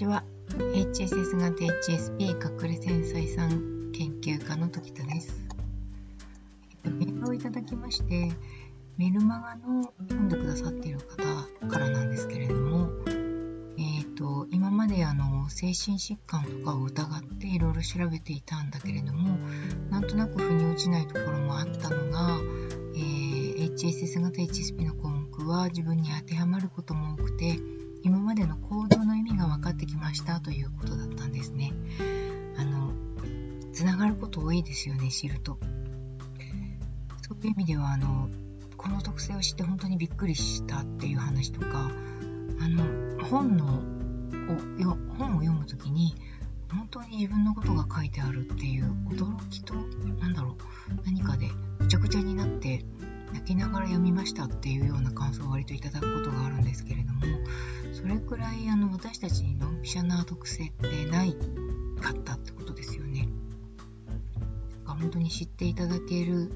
ちは HSS 型 HSP 隠れ繊細さん研究家の時田です。メールをいただきましてメルマガの読んでくださっている方からなんですけれどもえっ、ー、と今まであの精神疾患とかを疑っていろいろ調べていたんだけれどもなんとなく腑に落ちないところもあったのが、えー、HSS 型 HSP の項目は自分に当てはまることも多くて今までの行動の意味が分かってきましたということだったんですね。あの、つながること多いですよね、知ると。そういう意味では、あの、この特性を知って本当にびっくりしたっていう話とか、あの、本のを本を読む時に、本当に自分のことが書いてあるっていう驚きと、なんだろう、何かでぐちゃぐちゃになって、泣きながら読みましたっていうような感想を割といただくことがあるんですけれどもそれくらいあの私たちにドンピシャな特性ってないかったってことですよね。本当に知っていただける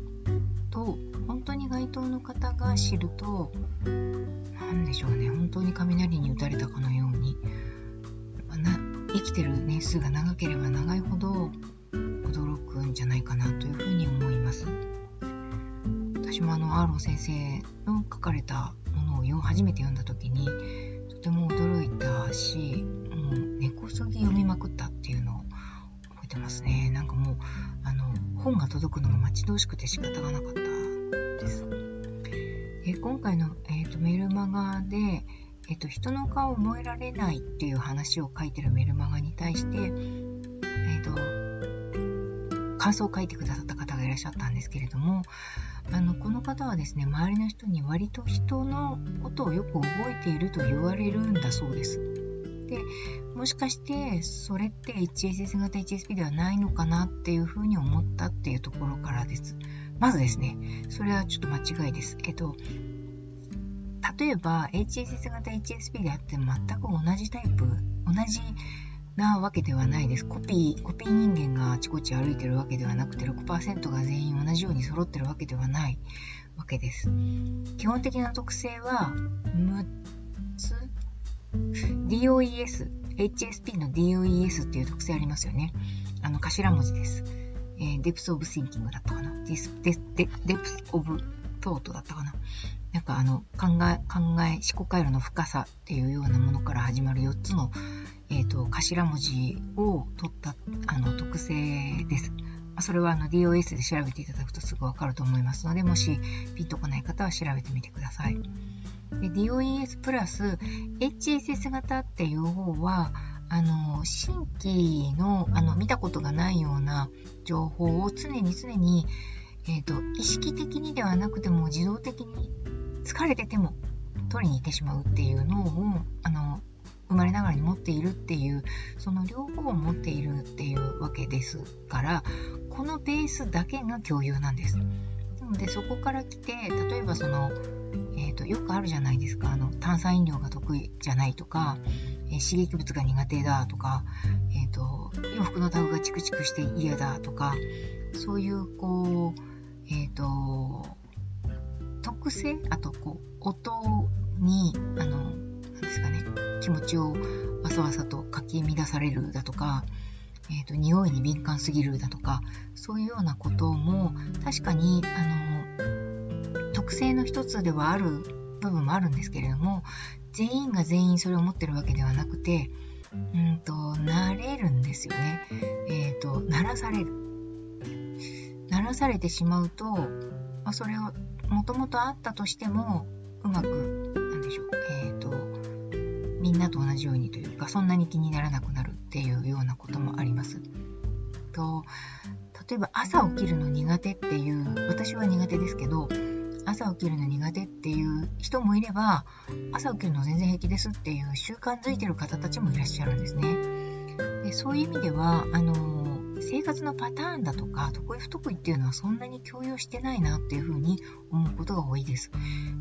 と本当に該当の方が知ると何でしょうね本当に雷に打たれたかのように生きてる年数が長ければ長いほど驚くんじゃないかなというふうに思います。私もあのアーロン先生の書かれたものを初めて読んだ時にても驚いたしもう根こそぎ読みまくったっていうのを覚えてますね。なんかもうあの本が届くのが待ち遠しくて仕方がなかったです。で今回の、えーと、メルマガで、えーと、人の顔を覚えられないっていう話を書いてるメルマガに対して、えーと感想を書いてくださった方らっしゃったんですけれどもあのこの方はですね周りの人に割と人のことをよく覚えていると言われるんだそうです。でもしかしてそれって HSS 型 HSP ではないのかなっていうふうに思ったっていうところからです。まずですね、それはちょっと間違いです。えっと、例えば HSS 型 HSP であっても全く同じタイプ、同じなわけではないです。コピー、コピー人間があちこち歩いてるわけではなくて、6%が全員同じように揃ってるわけではないわけです。基本的な特性は6つ DOES、HSP の DOES っていう特性ありますよね。あの、頭文字です。えー、Depth of Thinking だったかな。Depth of Thought だったかな。なんかあの、考え、考え、思考回路の深さっていうようなものから始まる4つのえーと、頭文字を取ったあの特性です。それはあの DOS で調べていただくとすぐわかると思いますので、もしピンとこない方は調べてみてください。DOES プラス HSS 型っていう方は、あの新規のあの見たことがないような情報を常に常に、えーと意識的にではなくても自動的に疲れてても取りに行ってしまうっていうのをあの生まれながらに持っているっていうその両方を持っているっていうわけですからこのベースだけが共有なんです。なのでそこから来て例えばその、えーと、よくあるじゃないですかあの炭酸飲料が得意じゃないとか、えー、刺激物が苦手だとか、えーと、洋服のタグがチクチクして嫌だとかそういうこうえっ、ー、と特性あとこう音にあのですかね気持ちをわさわさとかき乱されるだとか、えーと、匂いに敏感すぎるだとかそういうようなことも確かにあの特性の一つではある部分もあるんですけれども全員が全員それを持ってるわけではなくてうんと慣れるんですよね。えっ、ー、と慣らされる。慣らされてしまうと、まあ、それをもともとあったとしてもうまくなんでしょう、えーみんなと同じようにというかそんなに気にならなくなるっていうようなこともあります。と例えば朝起きるの苦手っていう私は苦手ですけど朝起きるの苦手っていう人もいれば朝起きるの全然平気ですっていう習慣づいてる方たちもいらっしゃるんですね。でそういう意味ではあの生活のパターンだとか得意不得意っていうのはそんなに共有してないなっていうふうに思うことが多いです。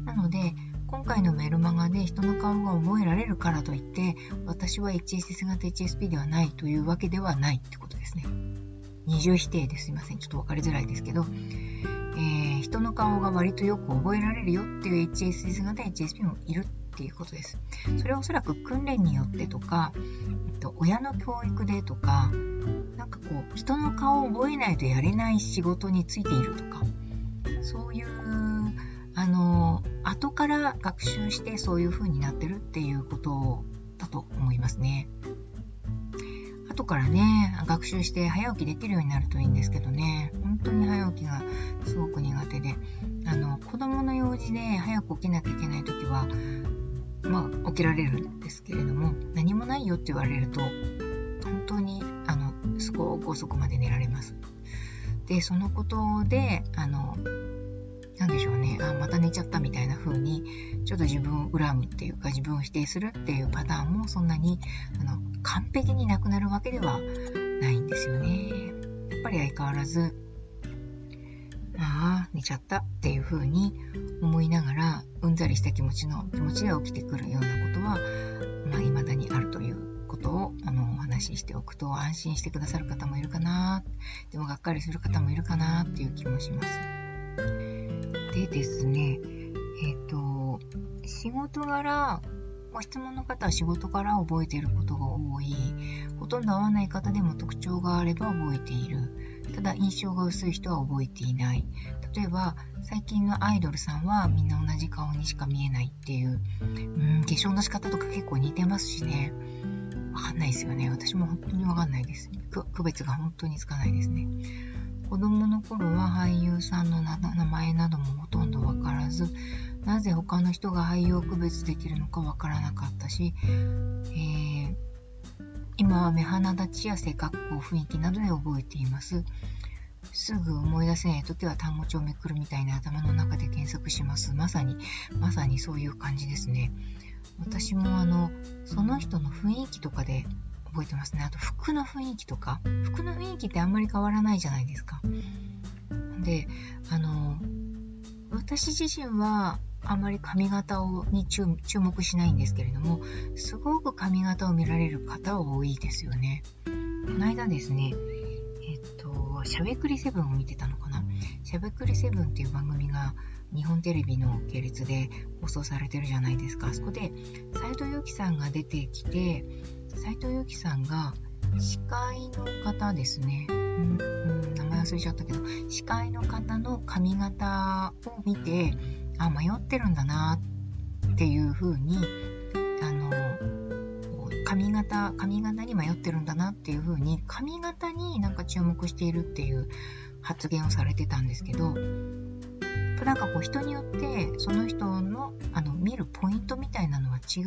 なので今回のメルマガで人の顔が覚えられるからといって私は HSS 型 HSP ではないというわけではないってことですね。二重否定ですいません。ちょっと分かりづらいですけど、えー、人の顔が割とよく覚えられるよっていう HSS 型 HSP もいるっていうことです。それはおそらく訓練によってとか、えっと、親の教育でとか、なんかこう、人の顔を覚えないとやれない仕事についているとか、そういう、あの、後から学習してそういう風になってるっていうことだと思いますね。後からね、学習して早起きできるようになるといいんですけどね、本当に早起きがすごく苦手で、あの、子供の用事で早く起きなきゃいけない時は、まあ、起きられるんですけれども、何もないよって言われると、本当に、あの、すごく遅くまで寝られます。で、そのことで、あの、なんでしょうね、あ、また寝ちゃったみたいな風に、ちょっと自分を恨むっていうか、自分を否定するっていうパターンもそんなに、あの、完璧になくなるわけではないんですよね。やっぱり相変わらず、ああ、寝ちゃったっていう風に思いながら、うんざりした気持ちの気持ちで起きてくるようなことは、まあ、未だにあるということを、あの、お話ししておくと安心してくださる方もいるかな、でもがっかりする方もいるかなっていう気もします。でですね、えっ、ー、と、仕事柄、ご質問の方は仕事から覚えていることが多い。ほとんど合わない方でも特徴があれば覚えている。ただ印象が薄い人は覚えていない。例えば、最近のアイドルさんはみんな同じ顔にしか見えないっていう、うん、化粧の仕方とか結構似てますしね。わかんないですよね。私も本当にわかんないです。区別が本当につかないですね。子供の頃は俳優さんの名前などもほとんどわからず、なぜ他の人が俳優を区別できるのかわからなかったし、えー、今は目鼻立ちや性格好、雰囲気などで覚えています。すぐ思い出せない時は単語帳をめくるみたいな頭の中で検索します。まさに、まさにそういう感じですね。私もあの、その人の雰囲気とかで覚えてますね。あと服の雰囲気とか、服の雰囲気ってあんまり変わらないじゃないですか。で、あの、私自身はあまり髪型をに注目しないんですけれども、すごく髪型を見られる方多いですよね。この間ですね、えっと、しゃべくりセブンを見てたのかな。しゃべくりセブンっていう番組が日本テレビの系列で放送されてるじゃないですか。あそこで斎藤由貴さんが出てきて、斎藤由貴さんが司会の方ですね。うん、うん、名前忘れちゃったけど、司会の方の髪型を見て、あ、迷ってるんだなっていう風に、あの、髪型、髪型に迷ってるんだなっていう風に、髪型になんか注目しているっていう発言をされてたんですけど、なんかこう人によってその人のあの見るポイントみたいなのは違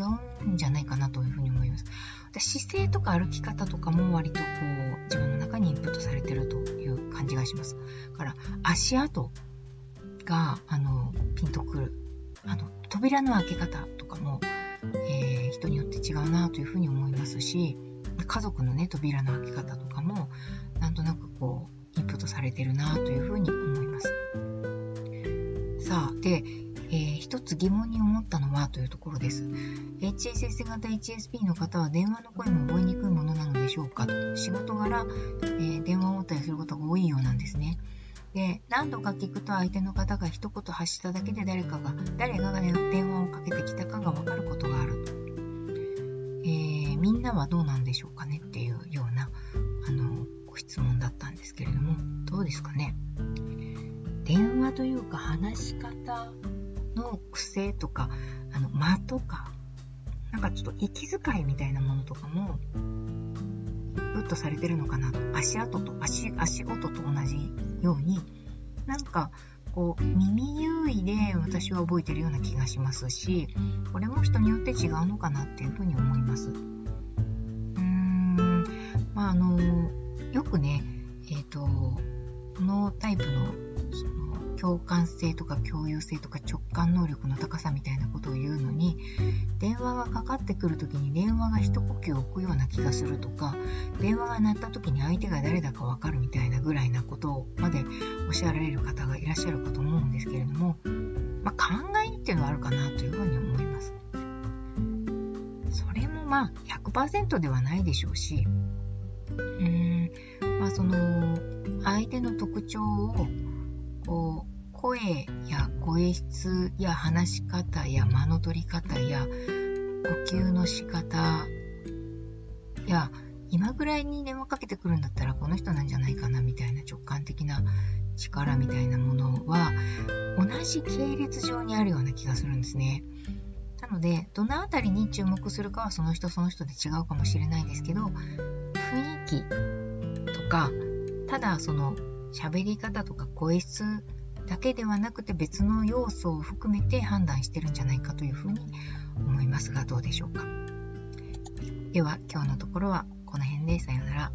うんじゃないかなというふうに思います。姿勢とか歩き方とかも割とこう自分の中にインプットされてるという感じがします。から足跡があのピンとくる。あの扉の開け方とかも、えー、人によって違うなというふうに思いますし、家族のね、扉の開け方とかも、なんとなくこう、インプットされてるなというふうに思います。さあ、で、えー、一つ疑問に思ったのはというところです。HSS 型 HSP の方は電話の声も覚えにくいものなのでしょうか？と。仕事柄、えー、電話を持ったりすることが多いようなんですね。で、何度か聞くと相手の方が一言発しただけで誰かが、誰が電話をかけてきたかがわかることがあると。えー、みんなはどうなんでしょうかねっていうような、あの、ご質問だったんですけれども、どうですかね？電話というか話し方の癖とか、あの、間とか、なんかちょっと息遣いみたいなものとかも、グッとされてるのかなと。足跡と、足、足音と同じように、なんか、こう、耳優位で私は覚えてるような気がしますし、これも人によって違うのかなっていうふうに思います。うーん、まあ、あの、よくね、えっ、ー、と、このタイプの共感性とか共有性とか直感能力の高さみたいなことを言うのに電話がかかってくる時に電話が一呼吸置くような気がするとか電話が鳴った時に相手が誰だか分かるみたいなぐらいなことまでおっしゃられる方がいらっしゃるかと思うんですけれども、まあ、考えっていうのはあるかなというふうに思います。それもまあ100%ではないでしょうしうーんまあその相手の特徴をこう声や声質や話し方や間の取り方や呼吸の仕方や今ぐらいに電話かけてくるんだったらこの人なんじゃないかなみたいな直感的な力みたいなものは同じ系列上にあるような気がするんですね。なので、どのあたりに注目するかはその人その人で違うかもしれないですけど、雰囲気とか、ただその喋り方とか声質だけではなくて別の要素を含めて判断してるんじゃないかというふうに思いますがどうでしょうか。では今日のところはこの辺でさようなら。